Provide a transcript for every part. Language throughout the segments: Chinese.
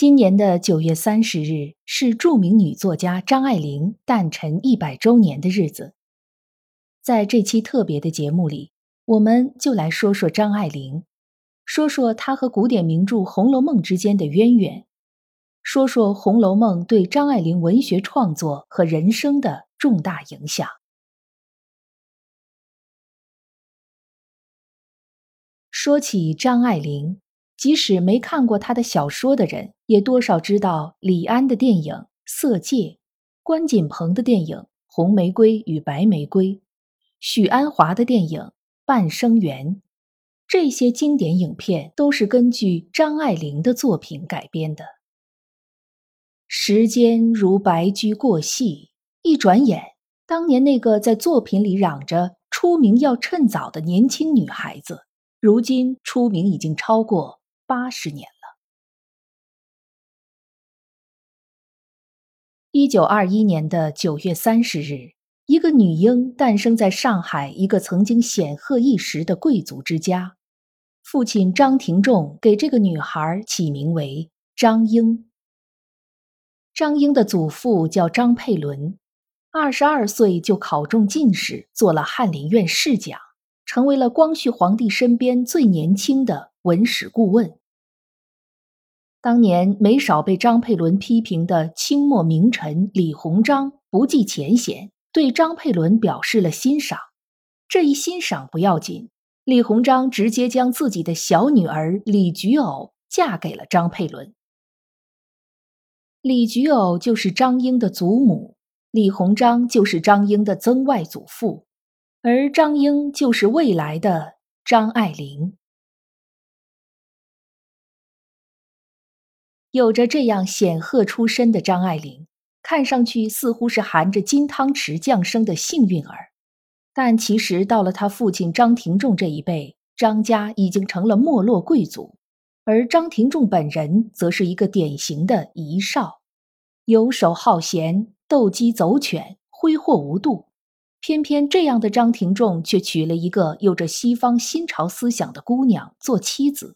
今年的九月三十日是著名女作家张爱玲诞辰一百周年的日子。在这期特别的节目里，我们就来说说张爱玲，说说她和古典名著《红楼梦》之间的渊源，说说《红楼梦》对张爱玲文学创作和人生的重大影响。说起张爱玲。即使没看过她的小说的人，也多少知道李安的电影《色戒》，关锦鹏的电影《红玫瑰与白玫瑰》，许鞍华的电影《半生缘》，这些经典影片都是根据张爱玲的作品改编的。时间如白驹过隙，一转眼，当年那个在作品里嚷着出名要趁早的年轻女孩子，如今出名已经超过。八十年了。一九二一年的九月三十日，一个女婴诞生在上海一个曾经显赫一时的贵族之家。父亲张廷仲给这个女孩起名为张英。张英的祖父叫张佩伦，二十二岁就考中进士，做了翰林院侍讲，成为了光绪皇帝身边最年轻的文史顾问。当年没少被张佩伦批评的清末名臣李鸿章不计前嫌，对张佩伦表示了欣赏。这一欣赏不要紧，李鸿章直接将自己的小女儿李菊藕嫁给了张佩伦。李菊藕就是张英的祖母，李鸿章就是张英的曾外祖父，而张英就是未来的张爱玲。有着这样显赫出身的张爱玲，看上去似乎是含着金汤匙降生的幸运儿，但其实到了她父亲张廷仲这一辈，张家已经成了没落贵族，而张廷仲本人则是一个典型的遗少，游手好闲，斗鸡走犬，挥霍无度。偏偏这样的张廷仲却娶了一个有着西方新潮思想的姑娘做妻子，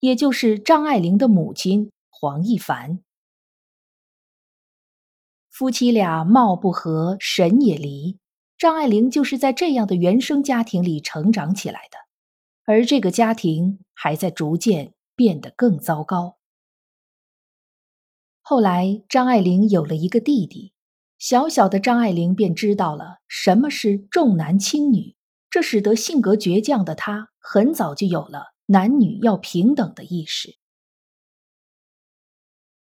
也就是张爱玲的母亲。黄亦凡夫妻俩貌不合，神也离。张爱玲就是在这样的原生家庭里成长起来的，而这个家庭还在逐渐变得更糟糕。后来，张爱玲有了一个弟弟，小小的张爱玲便知道了什么是重男轻女，这使得性格倔强的她很早就有了男女要平等的意识。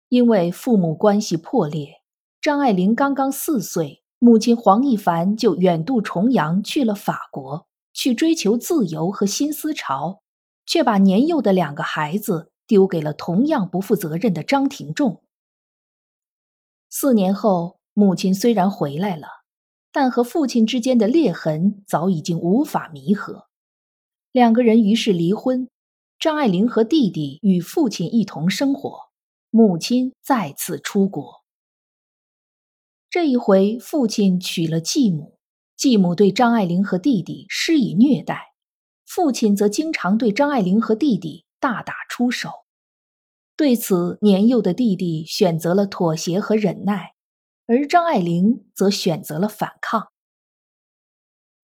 因为父母关系破裂，张爱玲刚刚四岁，母亲黄亦凡就远渡重洋去了法国，去追求自由和新思潮，却把年幼的两个孩子丢给了同样不负责任的张廷仲。四年后，母亲虽然回来了，但和父亲之间的裂痕早已经无法弥合，两个人于是离婚，张爱玲和弟弟与父亲一同生活。母亲再次出国，这一回父亲娶了继母，继母对张爱玲和弟弟施以虐待，父亲则经常对张爱玲和弟弟大打出手。对此，年幼的弟弟选择了妥协和忍耐，而张爱玲则选择了反抗。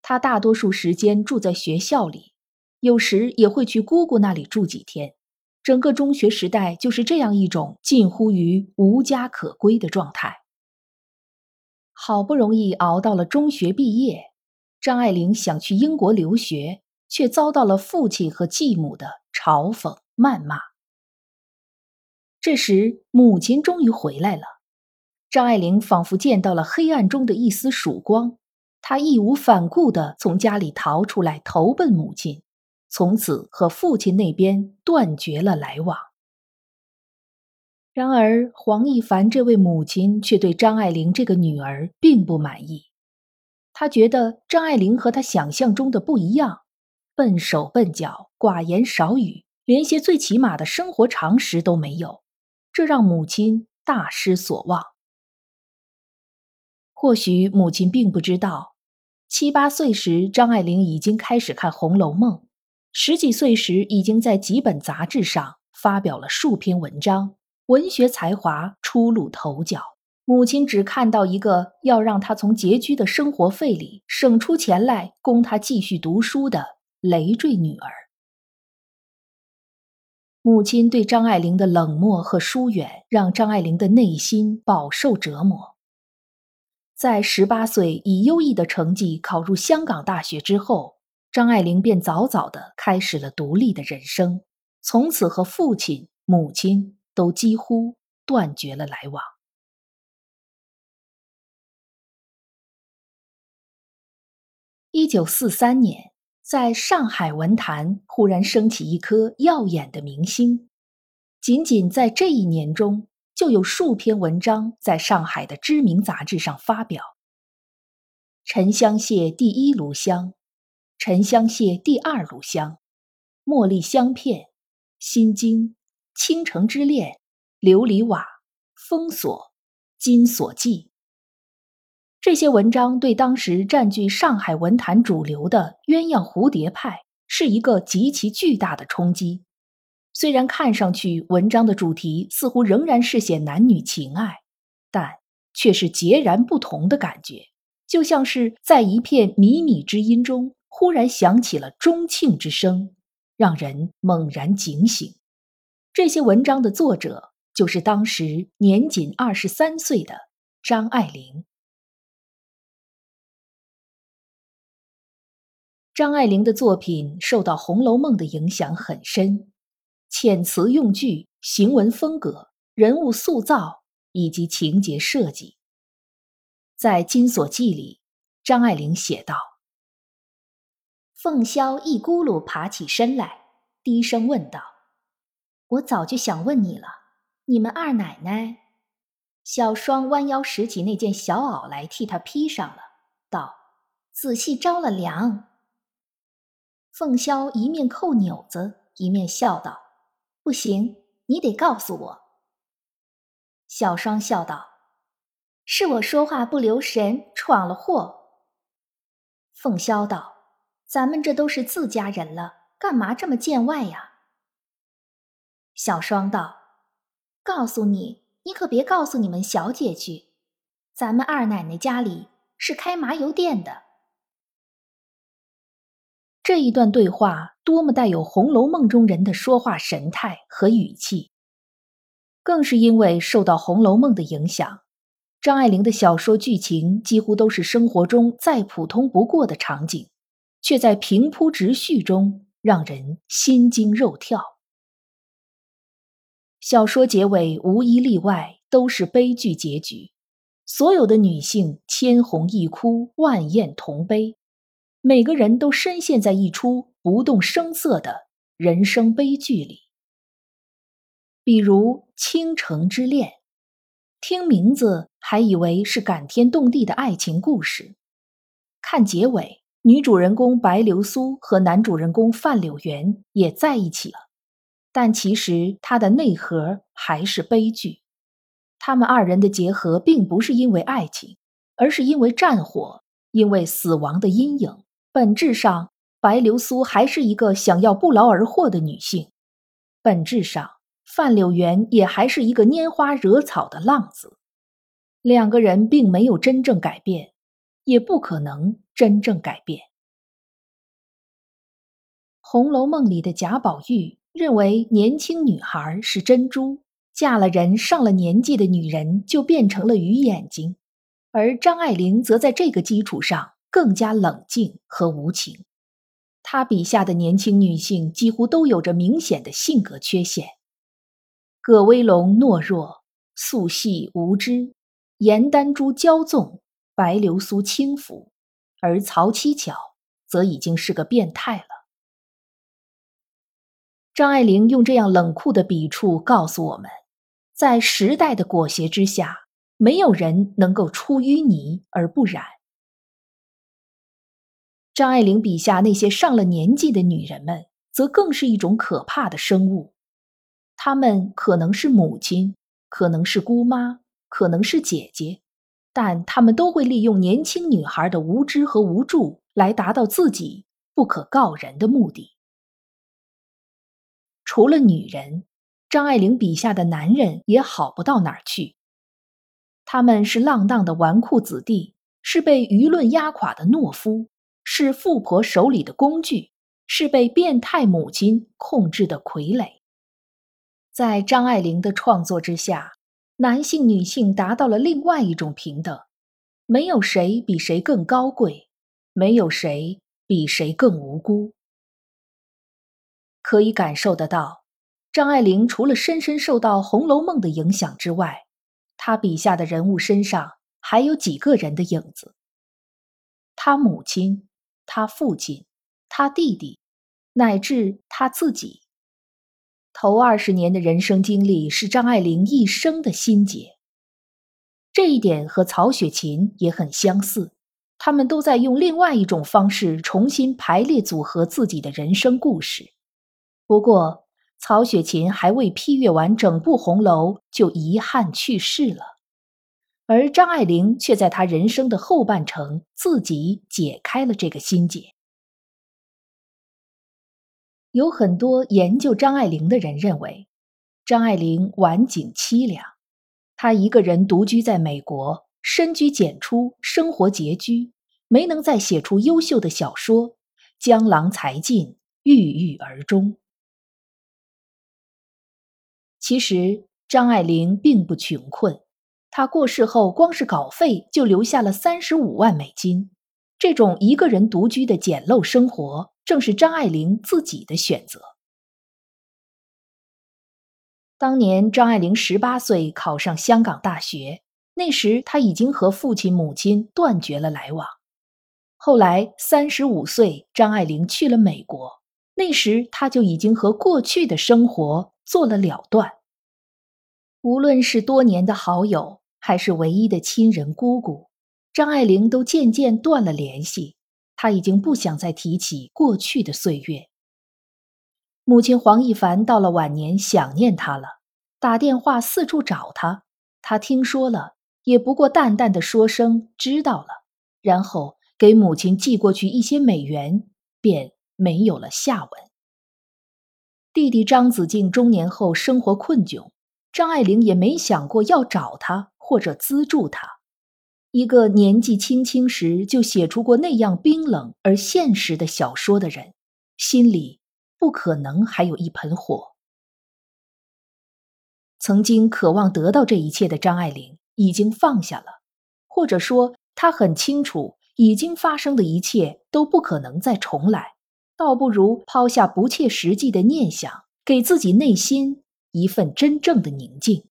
他大多数时间住在学校里，有时也会去姑姑那里住几天。整个中学时代就是这样一种近乎于无家可归的状态。好不容易熬到了中学毕业，张爱玲想去英国留学，却遭到了父亲和继母的嘲讽谩骂。这时，母亲终于回来了，张爱玲仿佛见到了黑暗中的一丝曙光，她义无反顾地从家里逃出来，投奔母亲。从此和父亲那边断绝了来往。然而，黄亦凡这位母亲却对张爱玲这个女儿并不满意。她觉得张爱玲和她想象中的不一样，笨手笨脚、寡言少语，连些最起码的生活常识都没有，这让母亲大失所望。或许母亲并不知道，七八岁时张爱玲已经开始看《红楼梦》，十几岁时已经在几本杂志上发表了数篇文章。文学才华初露头角，母亲只看到一个要让他从拮据的生活费里省出钱来供他继续读书的累赘女儿。母亲对张爱玲的冷漠和疏远，让张爱玲的内心饱受折磨。在十八岁以优异的成绩考入香港大学之后，张爱玲便早早的开始了独立的人生，从此和父亲、母亲。都几乎断绝了来往。一九四三年，在上海文坛忽然升起一颗耀眼的明星，仅仅在这一年中，就有数篇文章在上海的知名杂志上发表。沉香屑第一炉香，沉香屑第二炉香，茉莉香片，心经。倾城之恋、琉璃瓦、封锁、金锁记，这些文章对当时占据上海文坛主流的鸳鸯蝴蝶派是一个极其巨大的冲击。虽然看上去文章的主题似乎仍然是写男女情爱，但却是截然不同的感觉，就像是在一片靡靡之音中忽然响起了钟磬之声，让人猛然警醒。这些文章的作者就是当时年仅二十三岁的张爱玲。张爱玲的作品受到《红楼梦》的影响很深，遣词用句、行文风格、人物塑造以及情节设计。在《金锁记》里，张爱玲写道：“凤萧一咕噜爬起身来，低声问道。”我早就想问你了，你们二奶奶？小双弯腰拾起那件小袄来，替他披上了，道：“仔细着了凉。”凤萧一面扣钮子，一面笑道：“不行，你得告诉我。”小双笑道：“是我说话不留神，闯了祸。”凤萧道：“咱们这都是自家人了，干嘛这么见外呀？”小双道：“告诉你，你可别告诉你们小姐去。咱们二奶奶家里是开麻油店的。”这一段对话多么带有《红楼梦》中人的说话神态和语气！更是因为受到《红楼梦》的影响，张爱玲的小说剧情几乎都是生活中再普通不过的场景，却在平铺直叙中让人心惊肉跳。小说结尾无一例外都是悲剧结局，所有的女性千红一哭，万艳同悲，每个人都深陷在一出不动声色的人生悲剧里。比如《倾城之恋》，听名字还以为是感天动地的爱情故事，看结尾，女主人公白流苏和男主人公范柳原也在一起了。但其实它的内核还是悲剧，他们二人的结合并不是因为爱情，而是因为战火，因为死亡的阴影。本质上，白流苏还是一个想要不劳而获的女性；本质上，范柳原也还是一个拈花惹草的浪子。两个人并没有真正改变，也不可能真正改变。《红楼梦》里的贾宝玉。认为年轻女孩是珍珠，嫁了人上了年纪的女人就变成了鱼眼睛，而张爱玲则在这个基础上更加冷静和无情。她笔下的年轻女性几乎都有着明显的性格缺陷：葛薇龙懦弱，素细无知；严丹珠骄纵，白流苏轻浮，而曹七巧则已经是个变态了。张爱玲用这样冷酷的笔触告诉我们：在时代的裹挟之下，没有人能够出淤泥而不染。张爱玲笔下那些上了年纪的女人们，则更是一种可怕的生物。她们可能是母亲，可能是姑妈，可能是姐姐，但他们都会利用年轻女孩的无知和无助，来达到自己不可告人的目的。除了女人。张爱玲笔下的男人也好不到哪儿去。他们是浪荡的纨绔子弟，是被舆论压垮的懦夫，是富婆手里的工具，是被变态母亲控制的傀儡。在张爱玲的创作之下，男性、女性达到了另外一种平等，没有谁比谁更高贵，没有谁比谁更无辜。可以感受得到。张爱玲除了深深受到《红楼梦》的影响之外，她笔下的人物身上还有几个人的影子。她母亲、她父亲、她弟弟，乃至她自己。头二十年的人生经历是张爱玲一生的心结。这一点和曹雪芹也很相似，他们都在用另外一种方式重新排列组合自己的人生故事。不过。曹雪芹还未批阅完整部红楼，就遗憾去世了，而张爱玲却在她人生的后半程自己解开了这个心结。有很多研究张爱玲的人认为，张爱玲晚景凄凉，她一个人独居在美国，深居简出，生活拮据，没能再写出优秀的小说，江郎才尽，郁郁而终。其实张爱玲并不穷困，她过世后光是稿费就留下了三十五万美金。这种一个人独居的简陋生活，正是张爱玲自己的选择。当年张爱玲十八岁考上香港大学，那时她已经和父亲母亲断绝了来往。后来三十五岁，张爱玲去了美国，那时她就已经和过去的生活。做了了断。无论是多年的好友，还是唯一的亲人姑姑，张爱玲都渐渐断了联系。她已经不想再提起过去的岁月。母亲黄亦凡到了晚年，想念她了，打电话四处找她。她听说了，也不过淡淡的说声知道了，然后给母亲寄过去一些美元，便没有了下文。弟弟张子静中年后生活困窘，张爱玲也没想过要找他或者资助他。一个年纪轻轻时就写出过那样冰冷而现实的小说的人，心里不可能还有一盆火。曾经渴望得到这一切的张爱玲已经放下了，或者说，她很清楚已经发生的一切都不可能再重来。倒不如抛下不切实际的念想，给自己内心一份真正的宁静。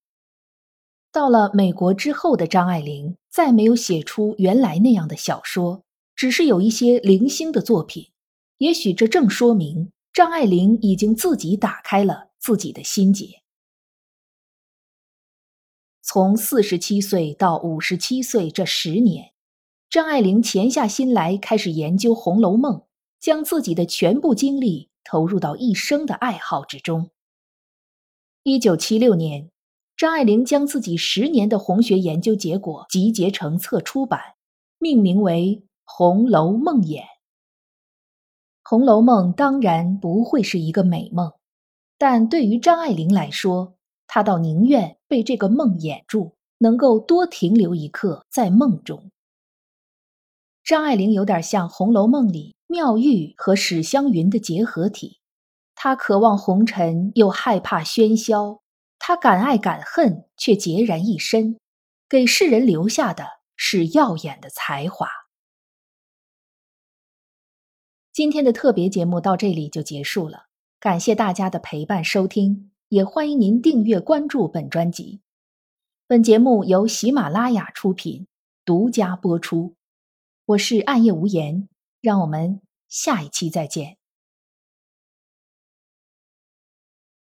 到了美国之后的张爱玲，再没有写出原来那样的小说，只是有一些零星的作品。也许这正说明张爱玲已经自己打开了自己的心结。从四十七岁到五十七岁这十年，张爱玲潜下心来开始研究《红楼梦》。将自己的全部精力投入到一生的爱好之中。一九七六年，张爱玲将自己十年的红学研究结果集结成册出版，命名为《红楼梦魇》。《红楼梦》当然不会是一个美梦，但对于张爱玲来说，她倒宁愿被这个梦掩住，能够多停留一刻在梦中。张爱玲有点像《红楼梦》里。妙玉和史湘云的结合体，她渴望红尘，又害怕喧嚣；他敢爱敢恨，却孑然一身，给世人留下的是耀眼的才华。今天的特别节目到这里就结束了，感谢大家的陪伴收听，也欢迎您订阅关注本专辑。本节目由喜马拉雅出品，独家播出。我是暗夜无言。让我们下一期再见。